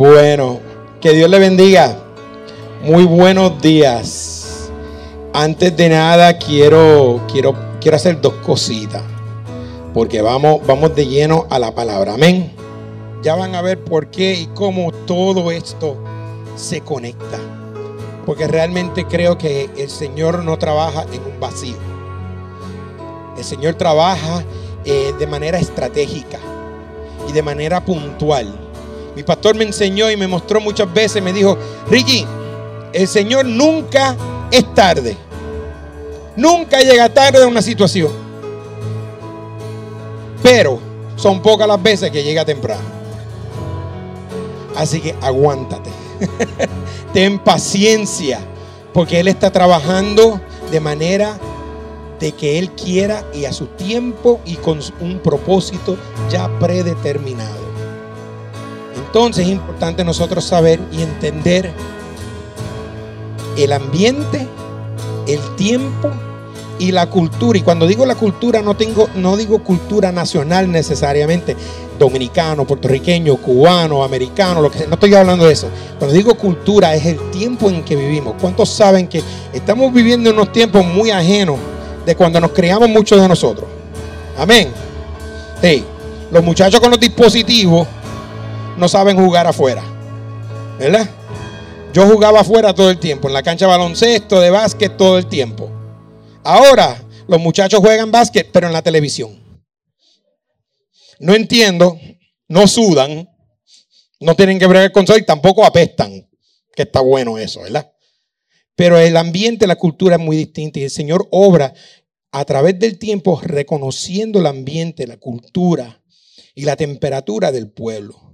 Bueno, que Dios le bendiga. Muy buenos días. Antes de nada quiero quiero quiero hacer dos cositas. Porque vamos vamos de lleno a la palabra. Amén. Ya van a ver por qué y cómo todo esto se conecta. Porque realmente creo que el Señor no trabaja en un vacío. El Señor trabaja eh, de manera estratégica y de manera puntual. Mi pastor me enseñó y me mostró muchas veces, me dijo, Ricky, el Señor nunca es tarde. Nunca llega tarde a una situación. Pero son pocas las veces que llega temprano. Así que aguántate. Ten paciencia. Porque Él está trabajando de manera de que Él quiera y a su tiempo y con un propósito ya predeterminado. Entonces es importante nosotros saber y entender el ambiente, el tiempo y la cultura. Y cuando digo la cultura, no, tengo, no digo cultura nacional necesariamente, dominicano, puertorriqueño, cubano, americano, lo que sea. No estoy hablando de eso. Cuando digo cultura, es el tiempo en que vivimos. ¿Cuántos saben que estamos viviendo unos tiempos muy ajenos de cuando nos criamos muchos de nosotros? Amén. Sí. Los muchachos con los dispositivos no saben jugar afuera. ¿Verdad? Yo jugaba afuera todo el tiempo, en la cancha de baloncesto, de básquet todo el tiempo. Ahora los muchachos juegan básquet, pero en la televisión. No entiendo, no sudan, no tienen que bregar con sol y tampoco apestan, que está bueno eso, ¿verdad? Pero el ambiente, la cultura es muy distinta y el Señor obra a través del tiempo reconociendo el ambiente, la cultura y la temperatura del pueblo.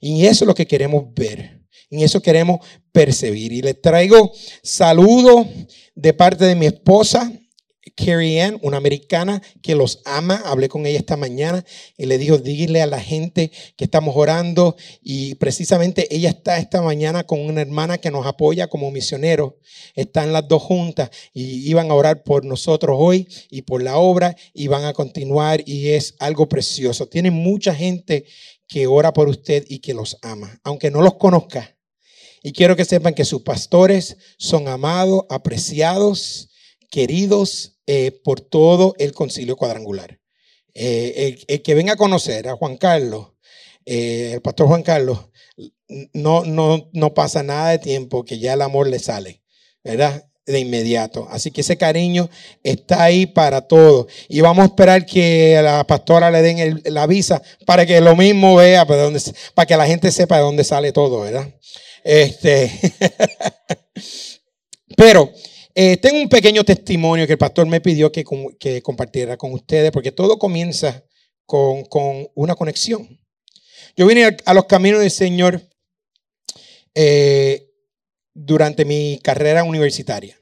Y eso es lo que queremos ver. Y eso queremos percibir. Y les traigo saludos de parte de mi esposa, Carrie Ann, una americana que los ama. Hablé con ella esta mañana y le dijo, dígale a la gente que estamos orando. Y precisamente ella está esta mañana con una hermana que nos apoya como misioneros. Están las dos juntas y iban a orar por nosotros hoy y por la obra y van a continuar y es algo precioso. Tiene mucha gente que ora por usted y que los ama, aunque no los conozca. Y quiero que sepan que sus pastores son amados, apreciados, queridos eh, por todo el concilio cuadrangular. Eh, el, que venga a conocer a Juan Carlos, eh, el pastor Juan Carlos, no, no, no pasa nada de tiempo que ya el amor le sale, ¿verdad? De inmediato. Así que ese cariño está ahí para todos. Y vamos a esperar que la pastora le den la visa para que lo mismo vea, para, dónde, para que la gente sepa de dónde sale todo, ¿verdad? Este. Pero eh, tengo un pequeño testimonio que el pastor me pidió que, que compartiera con ustedes, porque todo comienza con, con una conexión. Yo vine a, los caminos del Señor eh, durante mi carrera universitaria.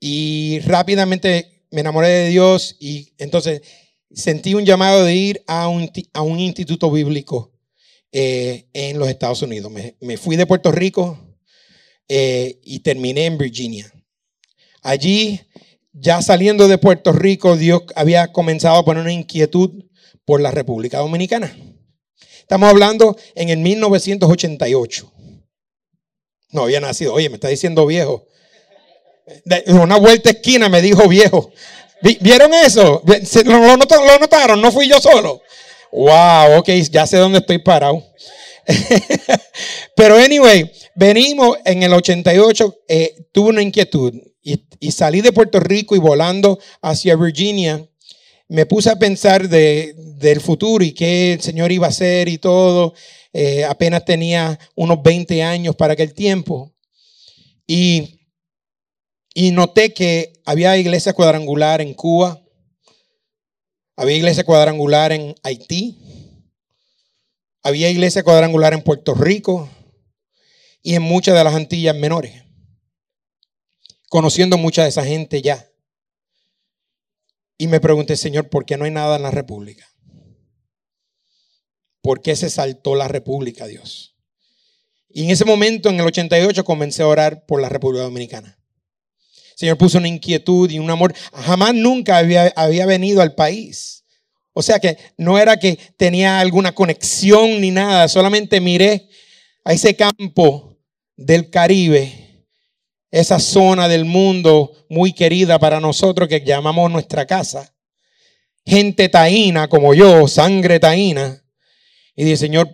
Y rápidamente me enamoré de Dios y entonces sentí un llamado de ir a un, a un instituto bíblico eh, en los Estados Unidos. Me, fui de Puerto Rico eh, y terminé en Virginia. Allí, ya saliendo de Puerto Rico, Dios había comenzado a poner una inquietud por la República Dominicana. Estamos hablando en el 1988. No había nacido. Oye, me está diciendo viejo. De una vuelta esquina me dijo viejo. ¿Vieron eso? ¿Lo, notaron? No fui yo solo. Wow, ok, ya sé dónde estoy parado. Pero anyway, venimos en el 88, eh, tuve una inquietud y, salí de Puerto Rico y volando hacia Virginia, me puse a pensar de, del futuro y qué el Señor iba a hacer y todo. Eh, apenas tenía unos 20 años para aquel tiempo. Y, y noté que había iglesia cuadrangular en Cuba, había iglesia cuadrangular en Haití, había iglesia cuadrangular en Puerto Rico y en muchas de las Antillas menores. Conociendo mucha de esa gente ya. Y me pregunté, Señor, ¿por qué no hay nada en la República? ¿Por qué se saltó la República, Dios? Y en ese momento, en el 88, comencé a orar por la República Dominicana. El Señor puso una inquietud y un amor. Jamás nunca había, había venido al país O sea que no era que tenía alguna conexión ni nada, solamente miré a ese campo del Caribe, esa zona del mundo muy querida para nosotros que llamamos nuestra casa. Gente taína como yo, sangre taína. Y dije, Señor,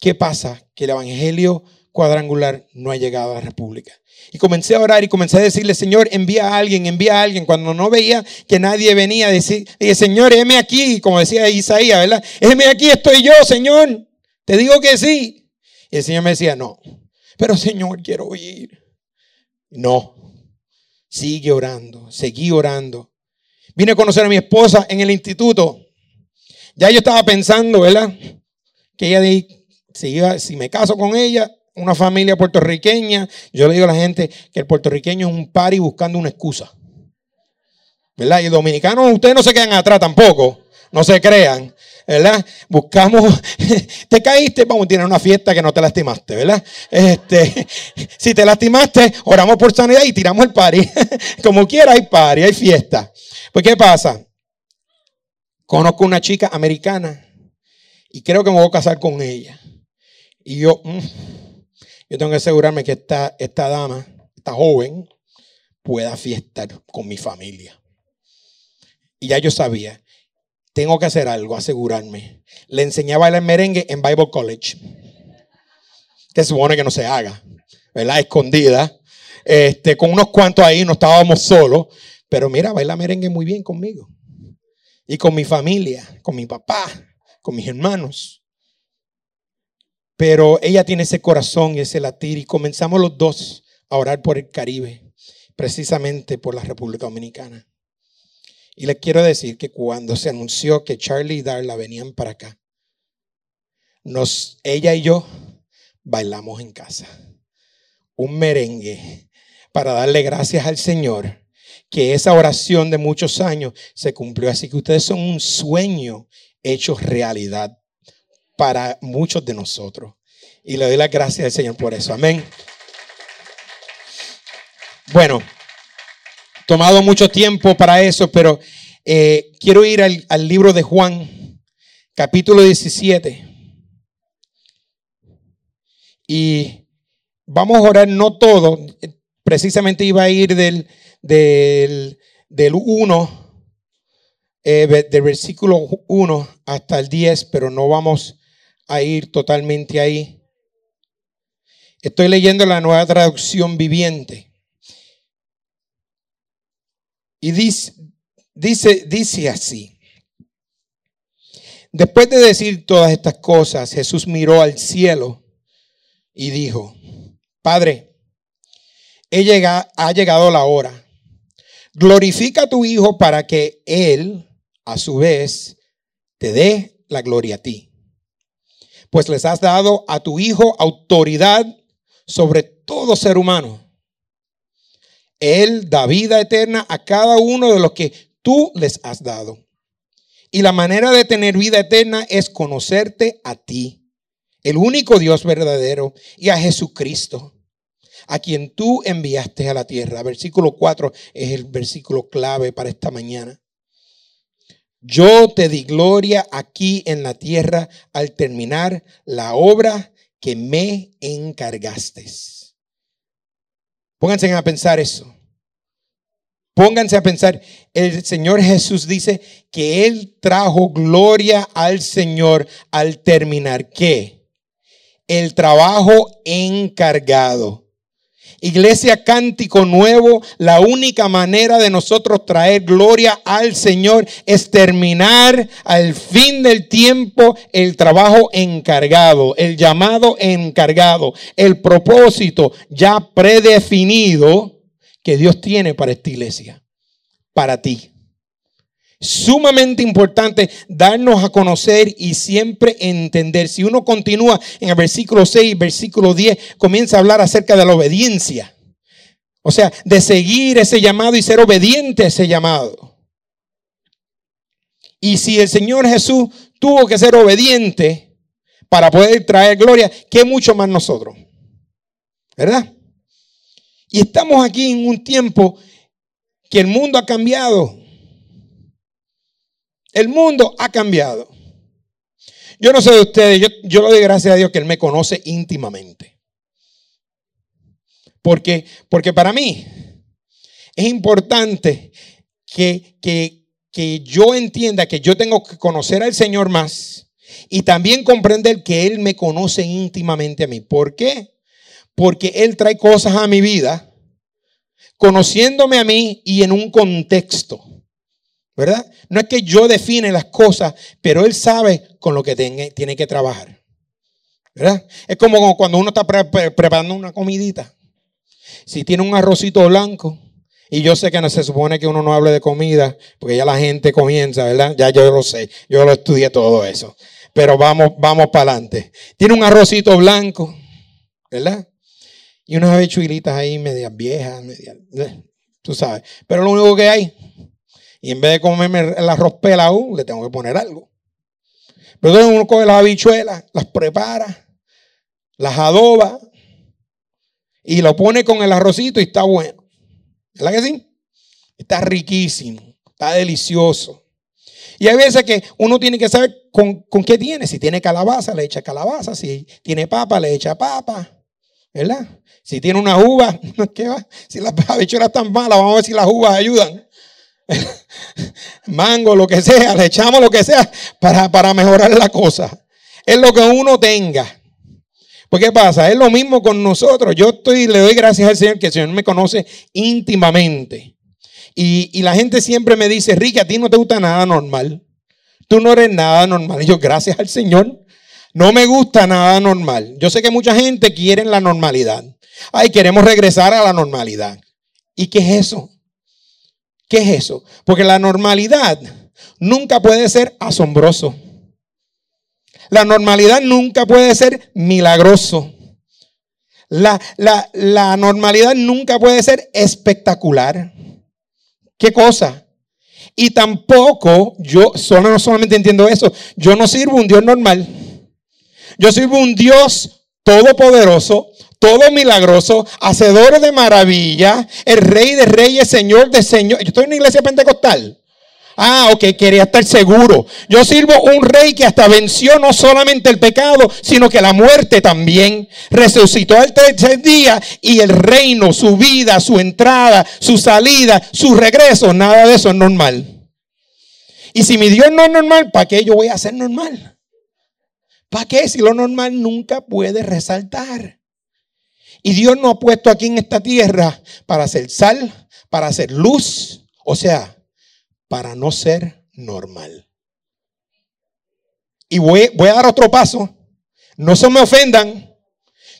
¿qué pasa? Que el Evangelio cuadrangular no ha llegado a la República. Y comencé a orar y comencé a decirle, Señor, envía a alguien, envía a alguien. Cuando no veía que nadie venía, decir, dije, Señor, heme aquí, como decía Isaías, ¿verdad? Heme aquí, estoy yo, Señor. Te digo que sí. Y el Señor me decía, no, pero Señor, quiero ir. No, sigue orando, seguí orando. Vine a conocer a mi esposa en el instituto. Ya yo estaba pensando, ¿verdad? Que ella, si, iba, si me caso con ella, una familia puertorriqueña, yo le digo a la gente que el puertorriqueño es un pari buscando una excusa. ¿Verdad? Y dominicanos, ustedes no se quedan atrás tampoco, no se crean. ¿verdad? Buscamos, te caíste, vamos a tener una fiesta que no te lastimaste, ¿verdad? Este, si te lastimaste, oramos por sanidad y tiramos el pari. Como quiera hay pari, hay fiesta. Pues, ¿qué pasa? Conozco una chica americana y creo que me voy a casar con ella. Y yo, mm, yo tengo que asegurarme que esta, esta dama, esta joven, pueda fiestar con mi familia. Y ya yo sabía, tengo que hacer algo, asegurarme. Le enseñaba a bailar merengue en Bible College. Que supone que no se haga, ¿verdad? Escondida. Este, con unos cuantos ahí, no estábamos solos. Pero mira, baila merengue muy bien conmigo. Y con mi familia, con mi papá, con mis hermanos. Pero ella tiene ese corazón y ese latir y comenzamos los dos a orar por el Caribe, precisamente por la República Dominicana. Y les quiero decir que cuando se anunció que Charlie y Darla venían para acá, nos, ella y yo bailamos en casa. Un merengue para darle gracias al Señor que esa oración de muchos años se cumplió. Así que ustedes son un sueño hecho realidad para muchos de nosotros. Y le doy las gracias al Señor por eso. Amén. Bueno, tomado mucho tiempo para eso, pero eh, quiero ir al, al libro de Juan, capítulo 17. Y vamos a orar no todo, precisamente iba a ir del, del, del 1, eh, del versículo 1 hasta el 10, pero no vamos a ir totalmente ahí. Estoy leyendo la nueva traducción viviente. Y dice, dice, dice así. Después de decir todas estas cosas, Jesús miró al cielo y dijo, Padre, he llegado, ha llegado la hora. Glorifica a tu Hijo para que Él, a su vez, te dé la gloria a ti pues les has dado a tu Hijo autoridad sobre todo ser humano. Él da vida eterna a cada uno de los que tú les has dado. Y la manera de tener vida eterna es conocerte a ti, el único Dios verdadero, y a Jesucristo, a quien tú enviaste a la tierra. Versículo 4 es el versículo clave para esta mañana. Yo te di gloria aquí en la tierra al terminar la obra que me encargaste. Pónganse a pensar eso. Pónganse a pensar, el Señor Jesús dice que Él trajo gloria al Señor al terminar qué? El trabajo encargado. Iglesia Cántico Nuevo, la única manera de nosotros traer gloria al Señor es terminar al fin del tiempo el trabajo encargado, el llamado encargado, el propósito ya predefinido que Dios tiene para esta iglesia, para ti sumamente importante darnos a conocer y siempre entender. Si uno continúa en el versículo 6, versículo 10, comienza a hablar acerca de la obediencia. O sea, de seguir ese llamado y ser obediente a ese llamado. Y si el Señor Jesús tuvo que ser obediente para poder traer gloria, ¿qué mucho más nosotros? ¿Verdad? Y estamos aquí en un tiempo que el mundo ha cambiado. El mundo ha cambiado. Yo no sé de ustedes, yo, yo le doy gracias a Dios que Él me conoce íntimamente. Porque, porque para mí es importante que, que, que yo entienda que yo tengo que conocer al Señor más y también comprender que Él me conoce íntimamente a mí. ¿Por qué? Porque Él trae cosas a mi vida, conociéndome a mí y en un contexto. ¿Verdad? No es que yo define las cosas, pero Él sabe con lo que tiene que trabajar. ¿Verdad? Es como cuando uno está preparando una comidita. Si tiene un arrocito blanco, y yo sé que no se supone que uno no hable de comida, porque ya la gente comienza, ¿verdad? Ya yo lo sé, yo lo estudié todo eso. Pero vamos, vamos para adelante. Tiene un arrocito blanco, ¿verdad? Y unas habichuelitas ahí medias viejas, medias, tú sabes. Pero lo único que hay, y en vez de comerme el arroz pelado, le tengo que poner algo. Pero entonces uno coge las habichuelas, las prepara, las adoba y lo pone con el arrocito y está bueno. ¿Verdad que sí? Está riquísimo, está delicioso. Y hay veces que uno tiene que saber con, qué tiene. Si tiene calabaza, le echa calabaza. Si tiene papa, le echa papa. ¿Verdad? Si tiene una uva, ¿qué va? Si las habichuelas están malas, vamos a ver si las uvas ayudan. Mango, lo que sea, le echamos lo que sea para, para mejorar la cosa. Es lo que uno tenga. Pues ¿qué pasa? Es lo mismo con nosotros. Yo estoy, le doy gracias al Señor que el Señor me conoce íntimamente. Y, la gente siempre me dice, Ricky, a ti no te gusta nada normal. Tú no eres nada normal. Y yo, gracias al Señor, no me gusta nada normal. Yo sé que mucha gente quiere la normalidad. Ay, queremos regresar a la normalidad. ¿Y qué es eso? ¿Qué es eso? Porque la normalidad nunca puede ser asombroso. La normalidad nunca puede ser milagroso. La, la, normalidad nunca puede ser espectacular. ¿Qué cosa? Y tampoco, yo solo, no solamente entiendo eso, yo no sirvo un Dios normal. Yo sirvo un Dios todopoderoso, todo milagroso, hacedor de maravilla, el rey de reyes, señor de señor. Yo estoy en una iglesia pentecostal. Ah, ok, quería estar seguro. Yo sirvo un rey que hasta venció no solamente el pecado, sino que la muerte también. Resucitó al tercer día y el reino, su vida, su entrada, su salida, su regreso, nada de eso es normal. Y si mi Dios no es normal, ¿para qué yo voy a ser normal? ¿Para qué si lo normal nunca puede resaltar? Y Dios nos ha puesto aquí en esta tierra para hacer sal, para hacer luz. O sea, para no ser normal. Y voy, a dar otro paso. No se me ofendan.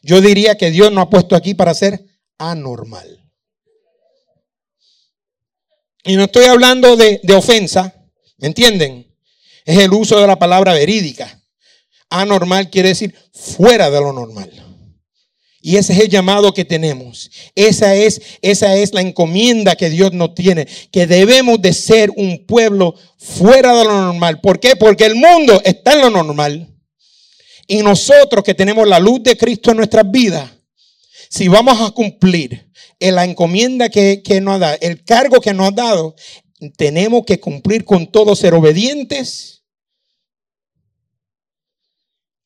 Yo diría que Dios nos ha puesto aquí para ser anormal. Y no estoy hablando de, de ofensa, ¿me entienden? Es el uso de la palabra verídica. Anormal quiere decir fuera de lo normal. Y ese es el llamado que tenemos. Esa es, esa es la encomienda que Dios nos tiene. Que debemos de ser un pueblo fuera de lo normal. ¿Por qué? Porque el mundo está en lo normal. Y nosotros que tenemos la luz de Cristo en nuestras vidas, si vamos a cumplir la encomienda que, que nos ha dado, el cargo que nos ha dado, tenemos que cumplir con todo, ser obedientes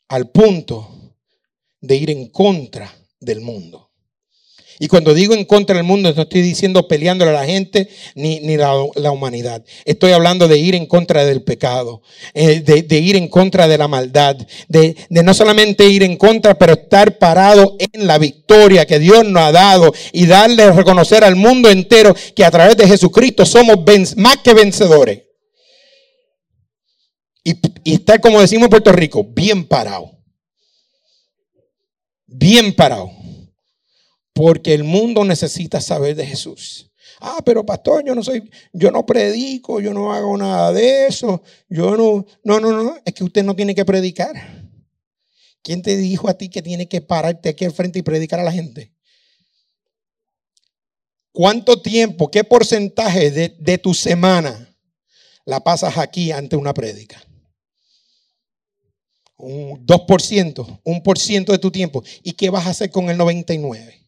al punto de ir en contra del mundo. Y cuando digo en contra del mundo, no estoy diciendo peleándole a la gente ni, ni la, humanidad. Estoy hablando de ir en contra del pecado, eh, de, ir en contra de la maldad, de, de, no solamente ir en contra, pero estar parado en la victoria que Dios nos ha dado y darle a reconocer al mundo entero que a través de Jesucristo somos más que vencedores. Y, y estar, como decimos en Puerto Rico, bien parado bien parado. Porque el mundo necesita saber de Jesús. Ah, pero pastor, yo no soy, yo no predico, yo no hago nada de eso. Yo no, no, no, no, es que usted no tiene que predicar. ¿Quién te dijo a ti que tiene que pararte aquí al frente y predicar a la gente? ¿Cuánto tiempo, qué porcentaje de, de tu semana la pasas aquí ante una prédica? Un 2%, un por ciento de tu tiempo. ¿Y qué vas a hacer con el 99?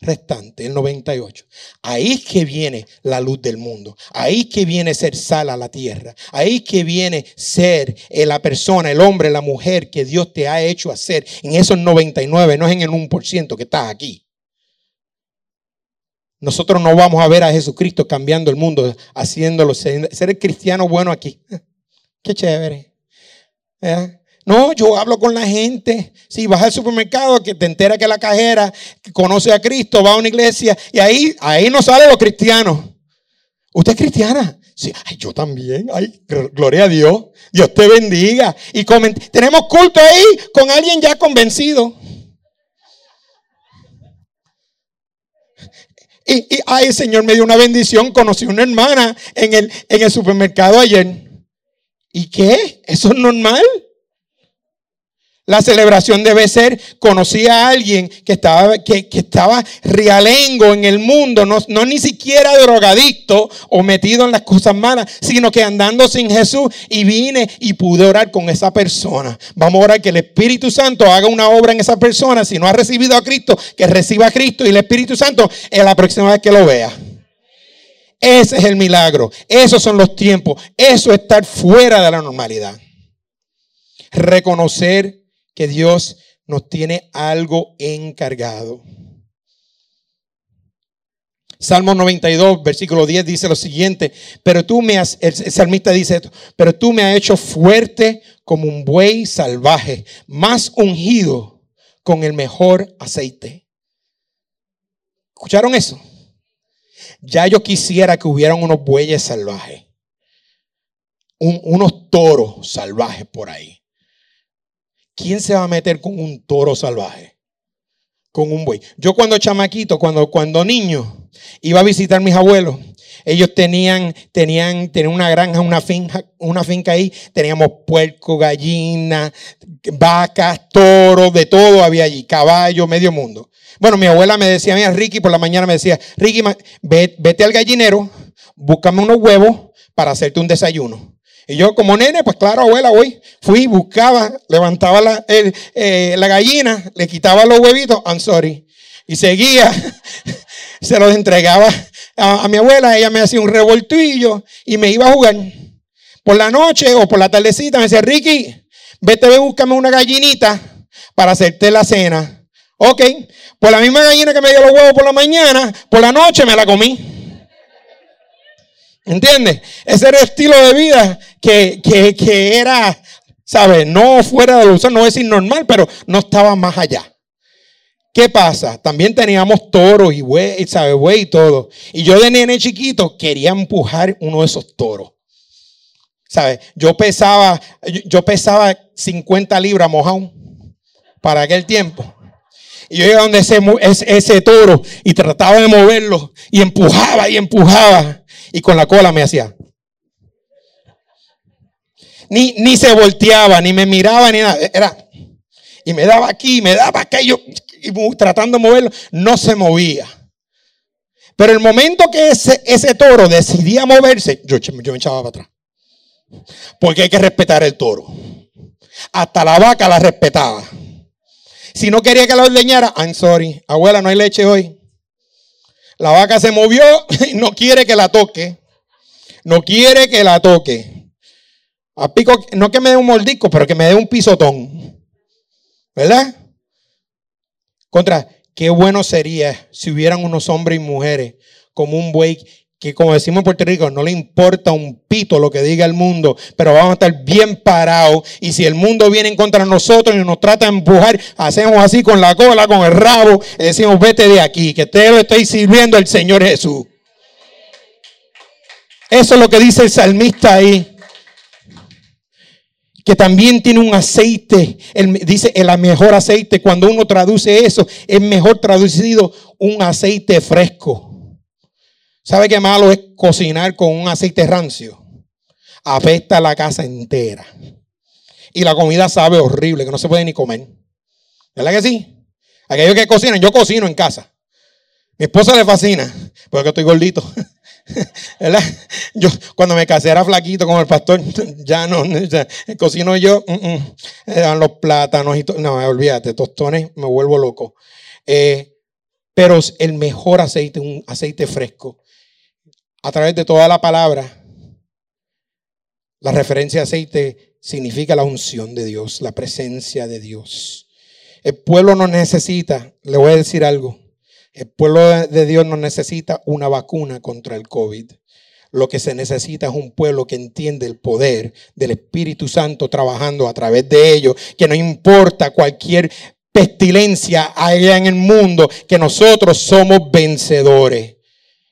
restante, el 98. Ahí es que viene la luz del mundo. Ahí es que viene ser sal a la tierra. Ahí es que viene ser eh, la persona, el hombre, la mujer que Dios te ha hecho hacer. En esos 99, no es en el 1% que estás aquí. Nosotros no vamos a ver a Jesucristo cambiando el mundo, haciéndolo ser, el cristiano bueno aquí. Qué chévere. ¿Eh? No, yo hablo con la gente. Si vas al supermercado, que te entera que la cajera conoce a Cristo, va a una iglesia y ahí, ahí no salen los cristianos. ¿Usted es cristiana? Sí, ay, yo también. Ay, gloria a Dios. Dios te bendiga. Y tenemos culto ahí con alguien ya convencido. Y, y, ay, el Señor me dio una bendición. Conocí una hermana en el, en el supermercado ayer. ¿Y qué? ¿Eso es normal? La celebración debe ser, conocí a alguien que estaba, que, estaba realengo en el mundo, no, no, ni siquiera drogadicto o metido en las cosas malas, sino que andando sin Jesús y vine y pude orar con esa persona. Vamos a orar que el Espíritu Santo haga una obra en esa persona. Si no ha recibido a Cristo, que reciba a Cristo y el Espíritu Santo en la próxima vez que lo vea. Ese es el milagro. Esos son los tiempos. Eso es estar fuera de la normalidad. Reconocer que Dios nos tiene algo encargado. Salmo 92, versículo 10 dice lo siguiente, pero tú me has, el salmista dice esto, pero tú me has hecho fuerte como un buey salvaje, más ungido con el mejor aceite. ¿Escucharon eso? Ya yo quisiera que hubieran unos bueyes salvajes, unos toros salvajes por ahí. ¿Quién se va a meter con un toro salvaje? Con un buey. Yo cuando chamaquito, cuando, cuando niño, iba a visitar a mis abuelos, ellos tenían, tenían, tenían una granja, una finca, una finca ahí. Teníamos puerco, gallina, vacas, toros, de todo había allí, caballo, medio mundo. Bueno, mi abuela me decía, mira, Ricky, por la mañana me decía, Ricky, vete al gallinero, búscame unos huevos para hacerte un desayuno. Y yo como nene, pues claro, abuela, voy. Fui, buscaba, levantaba la, eh, la gallina, le quitaba los huevitos, I'm sorry. Y seguía, se los entregaba a, mi abuela, ella me hacía un revoltillo y me iba a jugar. Por la noche o por la tardecita me decía, Ricky, vete, ve, búscame una gallinita para hacerte la cena. Ok, por la misma gallina que me dio los huevos por la mañana, por la noche me la comí. ¿Entiendes? Ese era el estilo de vida que, era, ¿sabes? No fuera de lo no es normal, pero no estaba más allá. ¿Qué pasa? También teníamos toros y güey, ¿sabes? Güey y todo. Y yo de nene chiquito quería empujar uno de esos toros. ¿Sabes? Yo pesaba, yo pesaba 50 libras mojado para aquel tiempo. Y yo iba donde ese, ese toro y trataba de moverlo y empujaba y empujaba y con la cola me hacía. Ni, ni se volteaba, ni me miraba, ni nada. Era, y me daba aquí, me daba aquello, tratando de moverlo, no se movía. Pero el momento que ese, ese toro decidía moverse, yo, yo me echaba para atrás. Porque hay que respetar el toro. Hasta la vaca la respetaba. Si no quería que la ordeñara, I'm sorry, abuela, no hay leche hoy. La vaca se movió y no quiere que la toque. No quiere que la toque. A pico, no que me dé un mordisco, pero que me dé un pisotón. ¿Verdad? Contra, qué bueno sería si hubieran unos hombres y mujeres como un buey que como decimos en Puerto Rico, no le importa un pito lo que diga el mundo, pero vamos a estar bien parados. Y si el mundo viene en contra de nosotros y nos trata de empujar, hacemos así con la cola, con el rabo, y decimos, vete de aquí, que te lo estoy sirviendo al Señor Jesús. Eso es lo que dice el salmista ahí. Que también tiene un aceite, dice el mejor aceite. Cuando uno traduce eso, es mejor traducido un aceite fresco. ¿Sabe qué malo es cocinar con un aceite rancio? Afecta la casa entera. Y la comida sabe horrible, que no se puede ni comer. ¿Verdad que sí? Aquellos que cocinan, yo cocino en casa. Mi esposa le fascina, porque estoy gordito. ¿Verdad? Yo cuando me casé era flaquito como el pastor, ya no, cocino yo, mm, dan los plátanos y todo. No, olvídate, tostones, me vuelvo loco. Eh, pero el mejor aceite, un aceite fresco. A través de toda la palabra, la referencia a aceite significa la unción de Dios, la presencia de Dios. El pueblo no necesita, le voy a decir algo, el pueblo de Dios no necesita una vacuna contra el COVID. Lo que se necesita es un pueblo que entiende el poder del Espíritu Santo trabajando a través de ellos, que no importa cualquier pestilencia allá en el mundo, que nosotros somos vencedores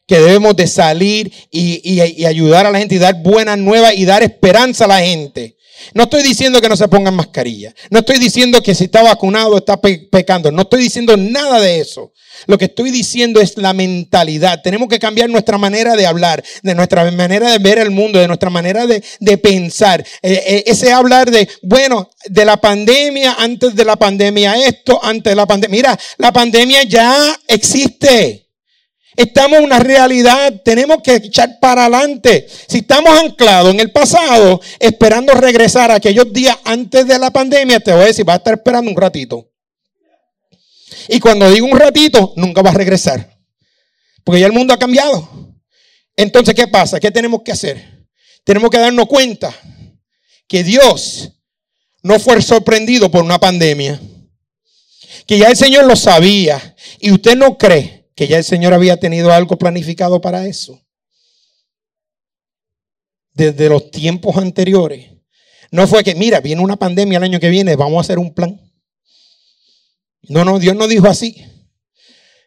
que debemos de salir y, ayudar a la gente y dar buenas nuevas y dar esperanza a la gente. No estoy diciendo que no se pongan mascarilla. No estoy diciendo que si está vacunado está pecando. No estoy diciendo nada de eso. Lo que estoy diciendo es la mentalidad. Tenemos que cambiar nuestra manera de hablar, de nuestra manera de ver el mundo, de nuestra manera de, pensar. Eh, eh, ese hablar de, bueno, de la pandemia, antes de la pandemia esto, antes de la pandemia. Mira, la pandemia ya existe. Estamos en una realidad, tenemos que echar para adelante. Si estamos anclados en el pasado, esperando regresar a aquellos días antes de la pandemia, te voy a decir, va a estar esperando un ratito. Y cuando digo un ratito, nunca va a regresar. Porque ya el mundo ha cambiado. Entonces, ¿qué pasa? ¿Qué tenemos que hacer? Tenemos que darnos cuenta que Dios no fue sorprendido por una pandemia. Que ya el Señor lo sabía. Y usted no cree que ya el Señor había tenido algo planificado para eso. Desde los tiempos anteriores. No fue que, mira, viene una pandemia el año que viene, vamos a hacer un plan. No, no, Dios no dijo así.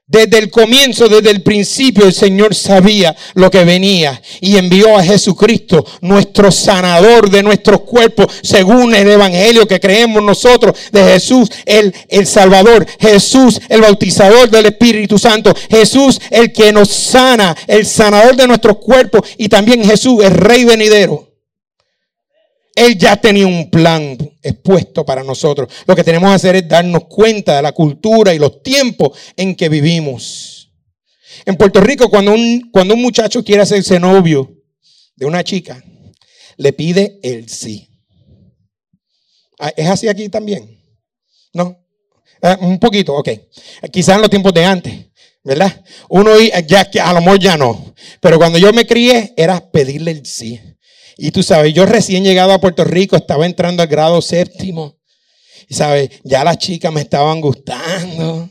Desde el comienzo, desde el principio, el Señor sabía lo que venía y envió a Jesucristo, nuestro sanador de nuestros cuerpos, según el Evangelio que creemos nosotros de Jesús, el, el Salvador, Jesús, el bautizador del Espíritu Santo, Jesús, el que nos sana, el sanador de nuestros cuerpos y también Jesús, el Rey venidero. Él ya tenía un plan expuesto para nosotros. Lo que tenemos que hacer es darnos cuenta de la cultura y los tiempos en que vivimos. En Puerto Rico, cuando un, cuando un muchacho quiere hacerse novio de una chica, le pide el sí. Ah, ¿Es así aquí también? ¿No? Ah, un poquito, ok. Quizás en los tiempos de antes, ¿verdad? Uno ya, a lo mejor ya no. Pero cuando yo me crié, era pedirle el sí. Y tú sabes, yo recién llegado a Puerto Rico, estaba entrando al grado séptimo. Y sabes, ya las chicas me estaban gustando.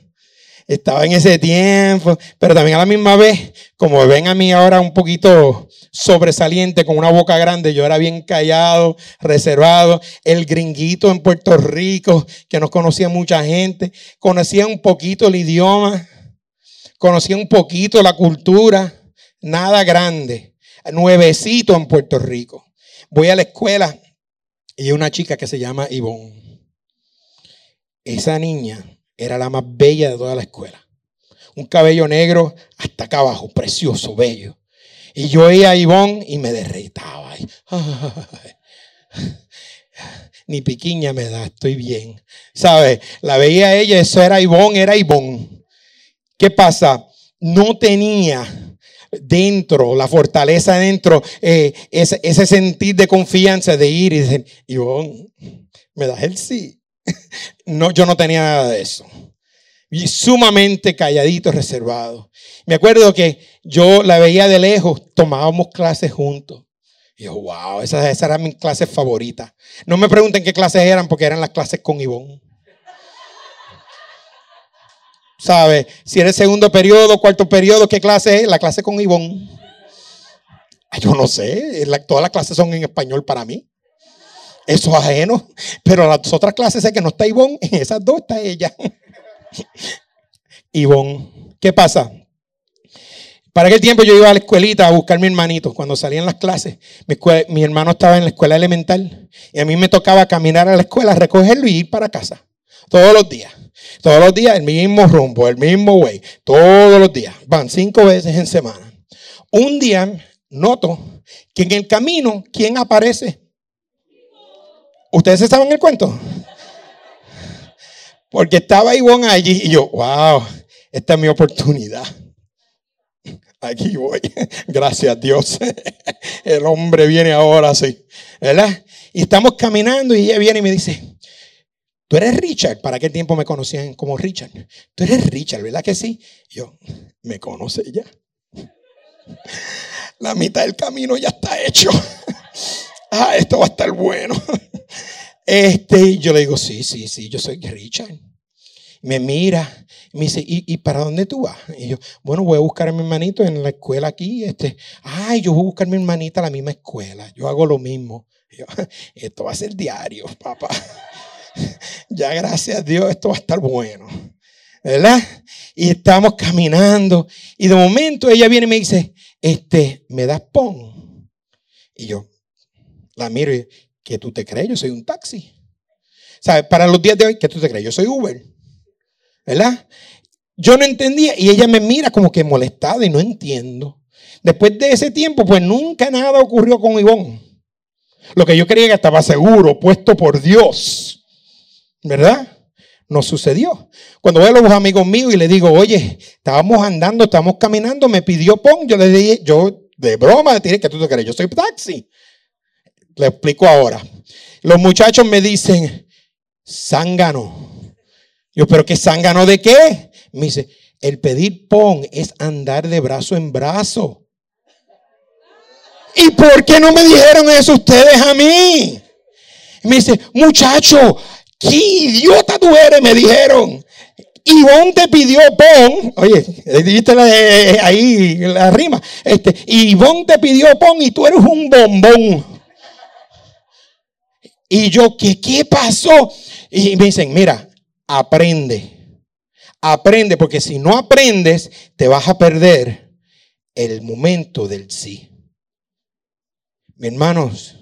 Estaba en ese tiempo. Pero también a la misma vez, como ven a mí ahora un poquito sobresaliente, con una boca grande, yo era bien callado, reservado. El gringuito en Puerto Rico, que no conocía mucha gente. Conocía un poquito el idioma. Conocía un poquito la cultura. Nada grande nuevecito en Puerto Rico. Voy a la escuela y hay una chica que se llama Ivonne. Esa niña era la más bella de toda la escuela. Un cabello negro hasta acá abajo, precioso, bello. Y yo veía a Ivonne y me derretaba. Ni piquiña me da, estoy bien. ¿Sabes? La veía ella, eso era Ivonne, era Ivonne. ¿Qué pasa? No tenía dentro, la fortaleza dentro, eh, ese, ese, sentir de confianza de ir y decir, Ivonne, ¿me das el sí? no, yo no tenía nada de eso. Y sumamente calladito, reservado. Me acuerdo que yo la veía de lejos, tomábamos clases juntos. Y yo, wow, esa, esa era mi clase favorita. No me pregunten qué clases eran porque eran las clases con Ivonne. ¿Sabe? Si eres segundo periodo, cuarto periodo, ¿qué clase es? La clase con Ivonne. Yo no sé, todas las clases son en español para mí. Eso es ajeno. Pero las otras clases sé que no está Ivonne, en esas dos está ella. Ivonne. ¿Qué pasa? Para aquel tiempo yo iba a la escuelita a buscar a mi hermanito. Cuando salían las clases, mi, hermano estaba en la escuela elemental y a mí me tocaba caminar a la escuela, recogerlo y ir para casa. Todos los días. Todos los días el mismo rumbo, el mismo way. Todos los días. Van cinco veces en semana. Un día noto que en el camino, ¿quién aparece? ¿Ustedes estaban en el cuento? Porque estaba Ivonne allí y yo, wow, esta es mi oportunidad. Aquí voy. Gracias a Dios. El hombre viene ahora, sí. ¿Verdad? Y estamos caminando y ella viene y me dice, Tú eres Richard. ¿Para qué tiempo me conocían como Richard? Tú eres Richard, ¿verdad que sí? Yo, me conoce ya. La mitad del camino ya está hecho. Ah, esto va a estar bueno. Este, yo le digo, sí, sí, sí, yo soy Richard. Me mira, me dice, ¿Y, para dónde tú vas? Y yo, bueno, voy a buscar a mi hermanito en la escuela aquí. Este, ay, yo voy a buscar a mi hermanita a la misma escuela. Yo hago lo mismo. yo, esto va a ser diario, papá. Ya gracias a Dios, esto va a estar bueno. ¿Verdad? Y estamos caminando. Y de momento ella viene y me dice, este, ¿me das pon? Y yo la miro y, ¿qué tú te crees? Yo soy un taxi. ¿Sabes? Para los días de hoy, ¿qué tú te crees? Yo soy Uber. ¿Verdad? Yo no entendía y ella me mira como que molestada y no entiendo. Después de ese tiempo, pues nunca nada ocurrió con Ivonne. Lo que yo creía que estaba seguro, puesto por Dios. ¿Verdad? No sucedió. Cuando veo a los amigos míos y le digo, oye, estábamos andando, estábamos caminando, me pidió pon, yo le dije, yo de broma, tiene que tú te crees, yo soy taxi. Le explico ahora. Los muchachos me dicen, zángano. Yo, pero ¿qué zángano de qué? Me dice, el pedir pon es andar de brazo en brazo. ¿Y por qué no me dijeron eso ustedes a mí? Me dice, muchacho, qué idiota tú eres, me dijeron. Ivonne te pidió pon, oye, viste ahí la rima, este, Ivonne te pidió pon y tú eres un bombón. Y yo, ¿qué, qué pasó? Y me dicen, mira, aprende. Aprende, porque si no aprendes, te vas a perder el momento del sí. Mi hermanos,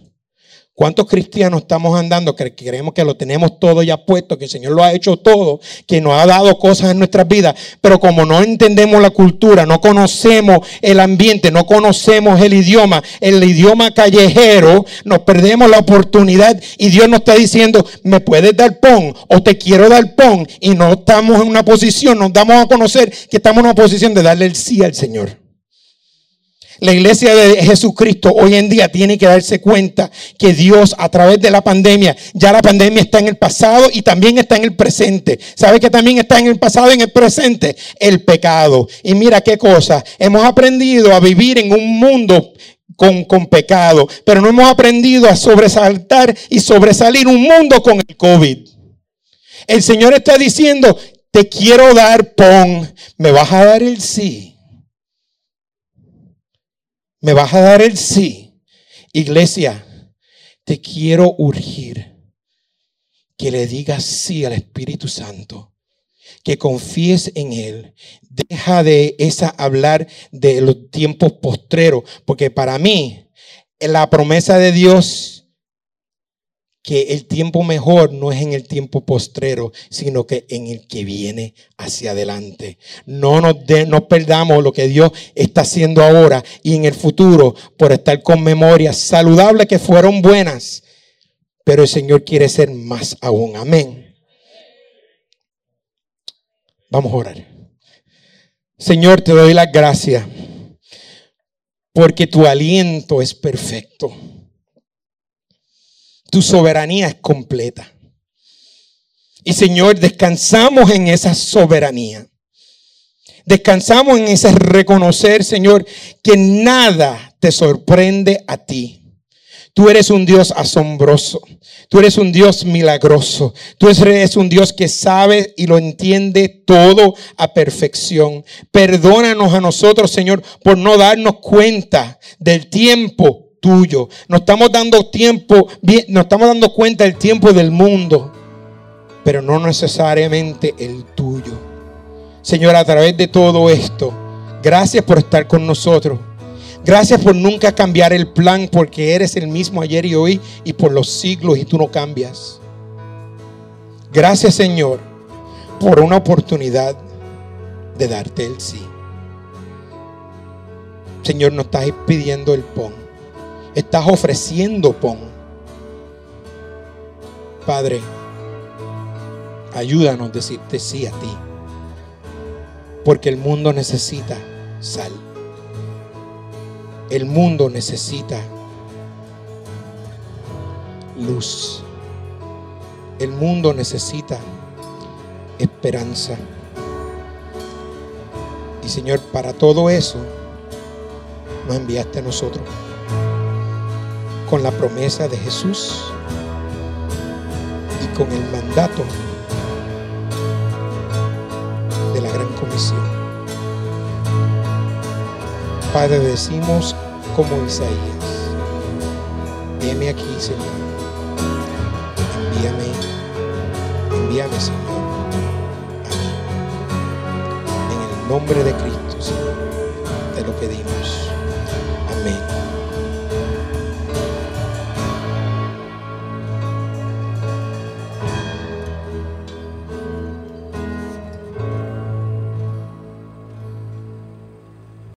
¿Cuántos cristianos estamos andando que creemos que lo tenemos todo ya puesto, que el Señor lo ha hecho todo, que nos ha dado cosas en nuestras vidas, pero como no entendemos la cultura, no conocemos el ambiente, no conocemos el idioma, el idioma callejero, nos perdemos la oportunidad y Dios nos está diciendo, me puedes dar pon o te quiero dar pon y no estamos en una posición, nos damos a conocer que estamos en una posición de darle el sí al Señor. La iglesia de Jesucristo hoy en día tiene que darse cuenta que Dios a través de la pandemia, ya la pandemia está en el pasado y también está en el presente. ¿Sabe que también está en el pasado y en el presente? El pecado. Y mira qué cosa, hemos aprendido a vivir en un mundo con, con pecado, pero no hemos aprendido a sobresaltar y sobresalir un mundo con el COVID. El Señor está diciendo, te quiero dar pon, me vas a dar el sí ¿Me vas a dar el sí? Iglesia, te quiero urgir que le digas sí al Espíritu Santo, que confíes en Él. Deja de esa hablar de los tiempos postreros, porque para mí la promesa de Dios que el tiempo mejor no es en el tiempo postrero, sino que en el que viene hacia adelante. No nos, no perdamos lo que Dios está haciendo ahora y en el futuro por estar con memorias saludables que fueron buenas. Pero el Señor quiere ser más aún. Amén. Vamos a orar. Señor, te doy las gracias porque tu aliento es perfecto. Tu soberanía es completa. Y Señor, descansamos en esa soberanía. Descansamos en ese reconocer, Señor, que nada te sorprende a ti. Tú eres un Dios asombroso. Tú eres un Dios milagroso. Tú eres un Dios que sabe y lo entiende todo a perfección. Perdónanos a nosotros, Señor, por no darnos cuenta del tiempo tuyo. Nos estamos dando tiempo, nos estamos dando cuenta del tiempo del mundo, pero no necesariamente el tuyo. Señor, a través de todo esto, gracias por estar con nosotros. Gracias por nunca cambiar el plan, porque eres el mismo ayer y hoy y por los siglos y tú no cambias. Gracias, Señor, por una oportunidad de darte el sí. Señor, nos estás pidiendo el pon estás ofreciendo pon. Padre, ayúdanos a decirte sí a ti. Porque el mundo necesita sal. El mundo necesita luz. El mundo necesita esperanza. Y Señor, para todo eso nos enviaste a nosotros con la promesa de Jesús y con el mandato de la gran comisión. Padre, decimos como Isaías, heme aquí, Señor. Envíame, envíame, Señor. En el nombre de Cristo,